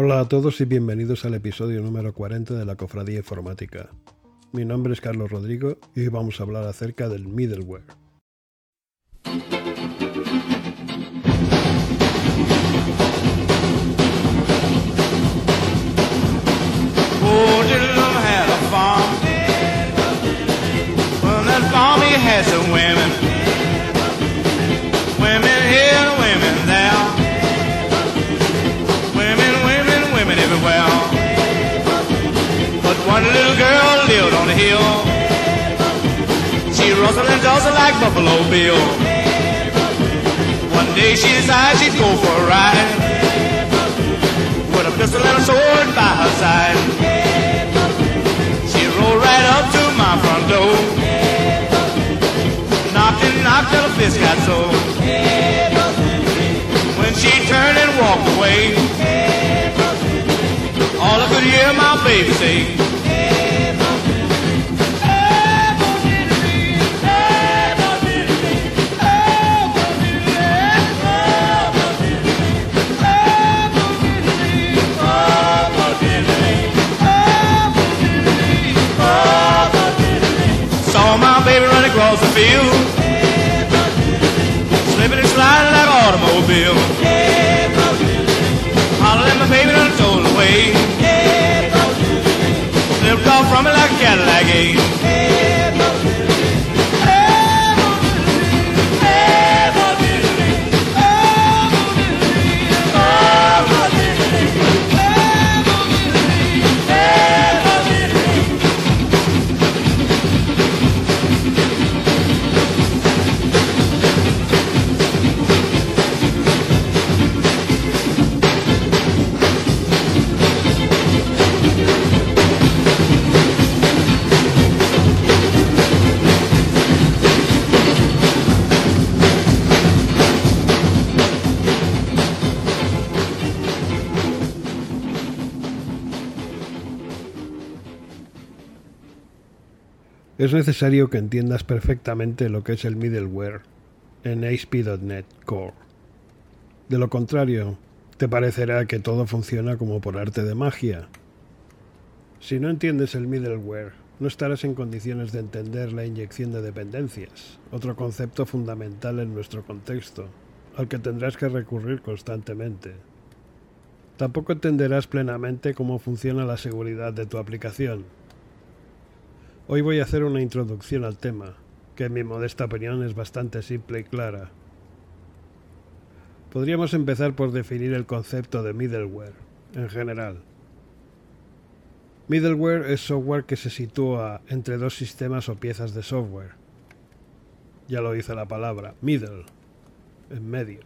Hola a todos y bienvenidos al episodio número 40 de la Cofradía Informática. Mi nombre es Carlos Rodrigo y hoy vamos a hablar acerca del middleware. And jostled like Buffalo Bill. One day she decided she'd go for a ride with a pistol and a sword by her side. She rode right up to my front door. Knocked and knocked till the fist got sore. When she turned and walked away, all I could hear my baby say. Es necesario que entiendas perfectamente lo que es el middleware en ASP.NET Core. De lo contrario, te parecerá que todo funciona como por arte de magia. Si no entiendes el middleware, no estarás en condiciones de entender la inyección de dependencias, otro concepto fundamental en nuestro contexto, al que tendrás que recurrir constantemente. Tampoco entenderás plenamente cómo funciona la seguridad de tu aplicación, Hoy voy a hacer una introducción al tema, que en mi modesta opinión es bastante simple y clara. Podríamos empezar por definir el concepto de middleware, en general. Middleware es software que se sitúa entre dos sistemas o piezas de software. Ya lo dice la palabra, middle, en medio.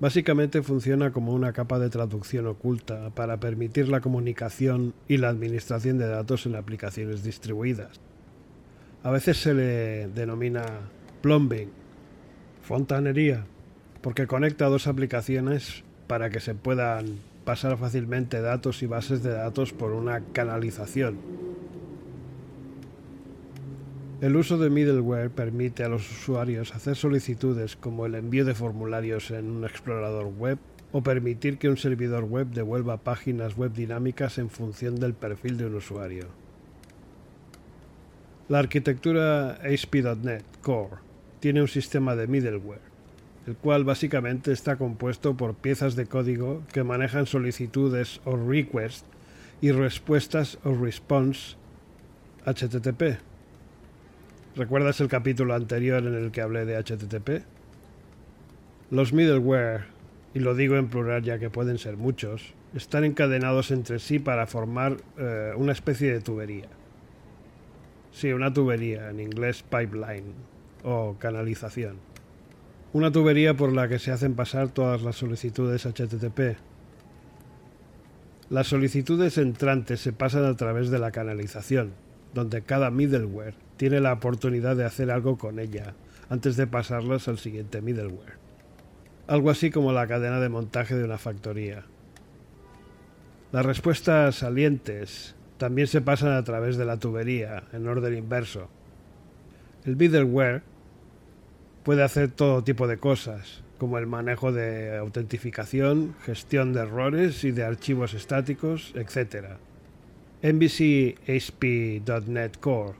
Básicamente funciona como una capa de traducción oculta para permitir la comunicación y la administración de datos en aplicaciones distribuidas. A veces se le denomina plumbing, fontanería, porque conecta dos aplicaciones para que se puedan pasar fácilmente datos y bases de datos por una canalización. El uso de middleware permite a los usuarios hacer solicitudes como el envío de formularios en un explorador web o permitir que un servidor web devuelva páginas web dinámicas en función del perfil de un usuario. La arquitectura ASP.NET Core tiene un sistema de middleware, el cual básicamente está compuesto por piezas de código que manejan solicitudes o requests y respuestas o response HTTP. ¿Recuerdas el capítulo anterior en el que hablé de HTTP? Los middleware, y lo digo en plural ya que pueden ser muchos, están encadenados entre sí para formar eh, una especie de tubería. Sí, una tubería, en inglés pipeline o canalización. Una tubería por la que se hacen pasar todas las solicitudes HTTP. Las solicitudes entrantes se pasan a través de la canalización, donde cada middleware tiene la oportunidad de hacer algo con ella antes de pasarlas al siguiente middleware. Algo así como la cadena de montaje de una factoría. Las respuestas salientes también se pasan a través de la tubería en orden inverso. El middleware puede hacer todo tipo de cosas, como el manejo de autentificación, gestión de errores y de archivos estáticos, etc. MVC Core,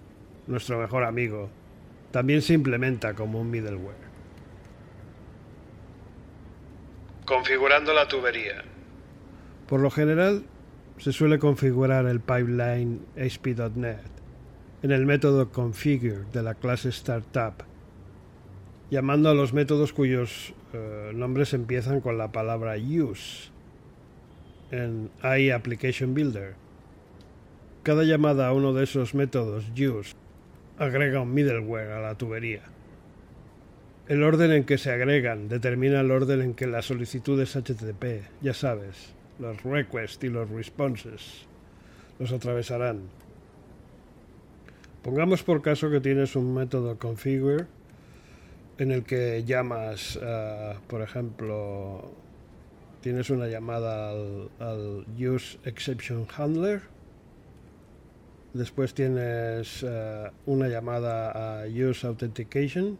nuestro mejor amigo, también se implementa como un middleware. Configurando la tubería. Por lo general, se suele configurar el pipeline ASP.NET en el método configure de la clase startup, llamando a los métodos cuyos eh, nombres empiezan con la palabra use en iApplication Builder. Cada llamada a uno de esos métodos use agrega un middleware a la tubería. El orden en que se agregan determina el orden en que las solicitudes HTTP, ya sabes, los requests y los responses, los atravesarán. Pongamos por caso que tienes un método configure en el que llamas, eh, por ejemplo, tienes una llamada al, use exception handler, después tienes eh, una llamada a use authentication,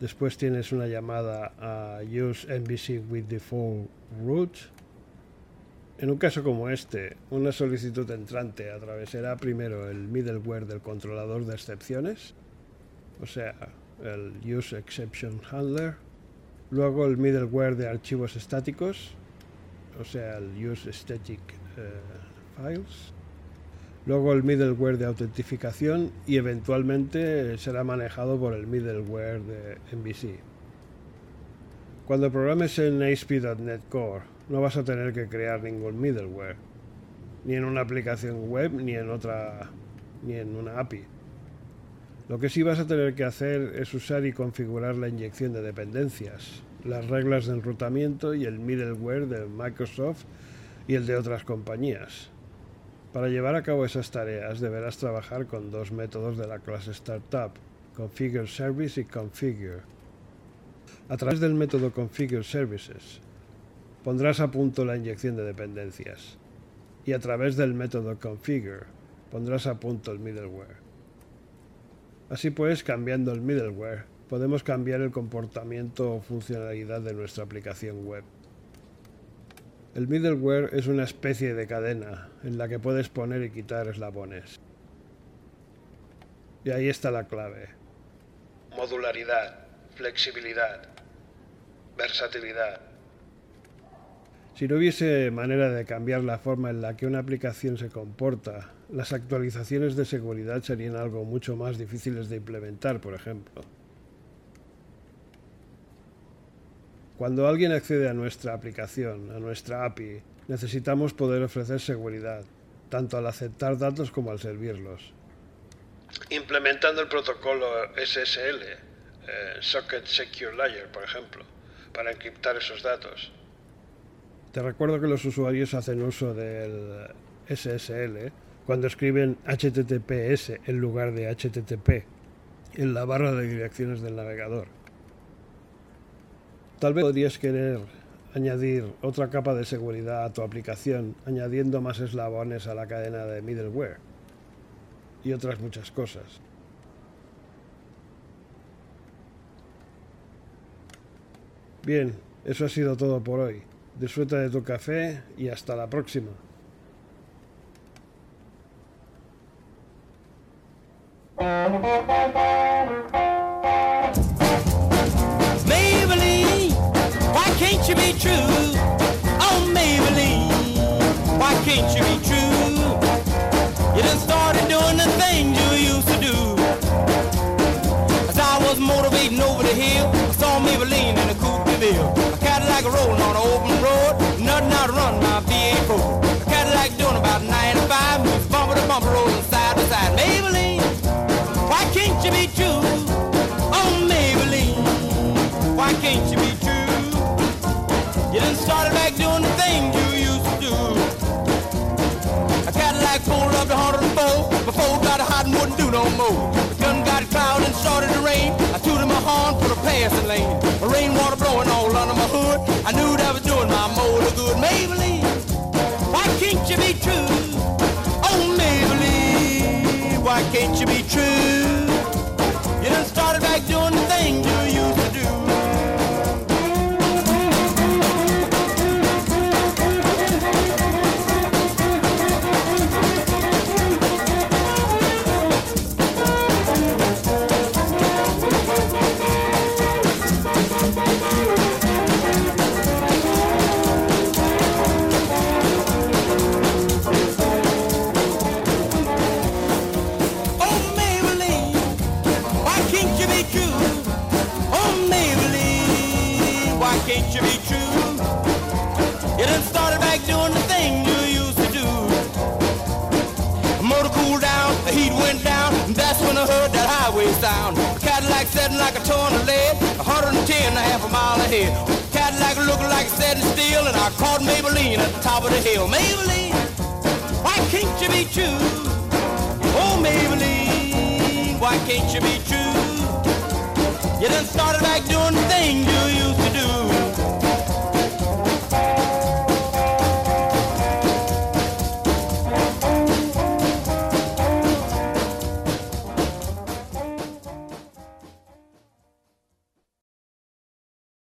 después tienes una llamada a use MVC with default root. En un caso como este, una solicitud entrante atravesará primero el middleware del controlador de excepciones, o sea, el Use Exception Handler, luego el middleware de archivos estáticos, o sea, el Use Static eh, Files, luego el middleware de autentificación y eventualmente será manejado por el middleware de MVC. Cuando programes en ASP.NET Core, no vas a tener que crear ningún middleware, ni en una aplicación web, ni en otra, ni en una API. Lo que sí vas a tener que hacer es usar y configurar la inyección de dependencias, las reglas de enrutamiento y el middleware de Microsoft y el de otras compañías. Para llevar a cabo esas tareas deberás trabajar con dos métodos de la clase Startup, Configure Service y Configure. A través del método Configure Services pondrás a punto la inyección de dependencias y a través del método Configure pondrás a punto el middleware. Así pues, cambiando el middleware, podemos cambiar el comportamiento o funcionalidad de nuestra aplicación web. El middleware es una especie de cadena en la que puedes poner y quitar eslabones. Y ahí está la clave. Modularidad, flexibilidad, versatilidad. Si no hubiese manera de cambiar la forma en la que una aplicación se comporta las actualizaciones de seguridad serían algo mucho más difíciles de implementar, por ejemplo. Cuando alguien accede a nuestra aplicación, a nuestra API, necesitamos poder ofrecer seguridad, tanto al aceptar datos como al servirlos. Implementando el protocolo SSL, eh, Socket Secure Layer, por ejemplo, para encriptar esos datos. Te recuerdo que los usuarios hacen uso del SSL cuando escriben HTTPS en lugar de HTTP en la barra de direcciones del navegador. Tal vez podrías querer añadir otra capa de seguridad a tu aplicación añadiendo más eslabones a la cadena de middleware y otras muchas cosas. Bien, eso ha sido todo por hoy. Disfruta de tu café y hasta la próxima. Can't you be true? Oh, Maybelline, why can't you be true? You done started back doing the you used to do. A Cadillac pulled up to 104 before got hot and wouldn't do no more. The gun got and started to rain. I tooted my horn for the passing lane. The rainwater blowing all under my hood. I knew that was doing my motor good. Maybelline, why can't you be true? Setting like a ton of lead. 110 a half a mile ahead. Cadillac looking like it's setting still, and I caught Maybelline at the top of the hill. Maybelline, why can't you be true? Oh, Maybelline, why can't you be true? You done started back doing the thing you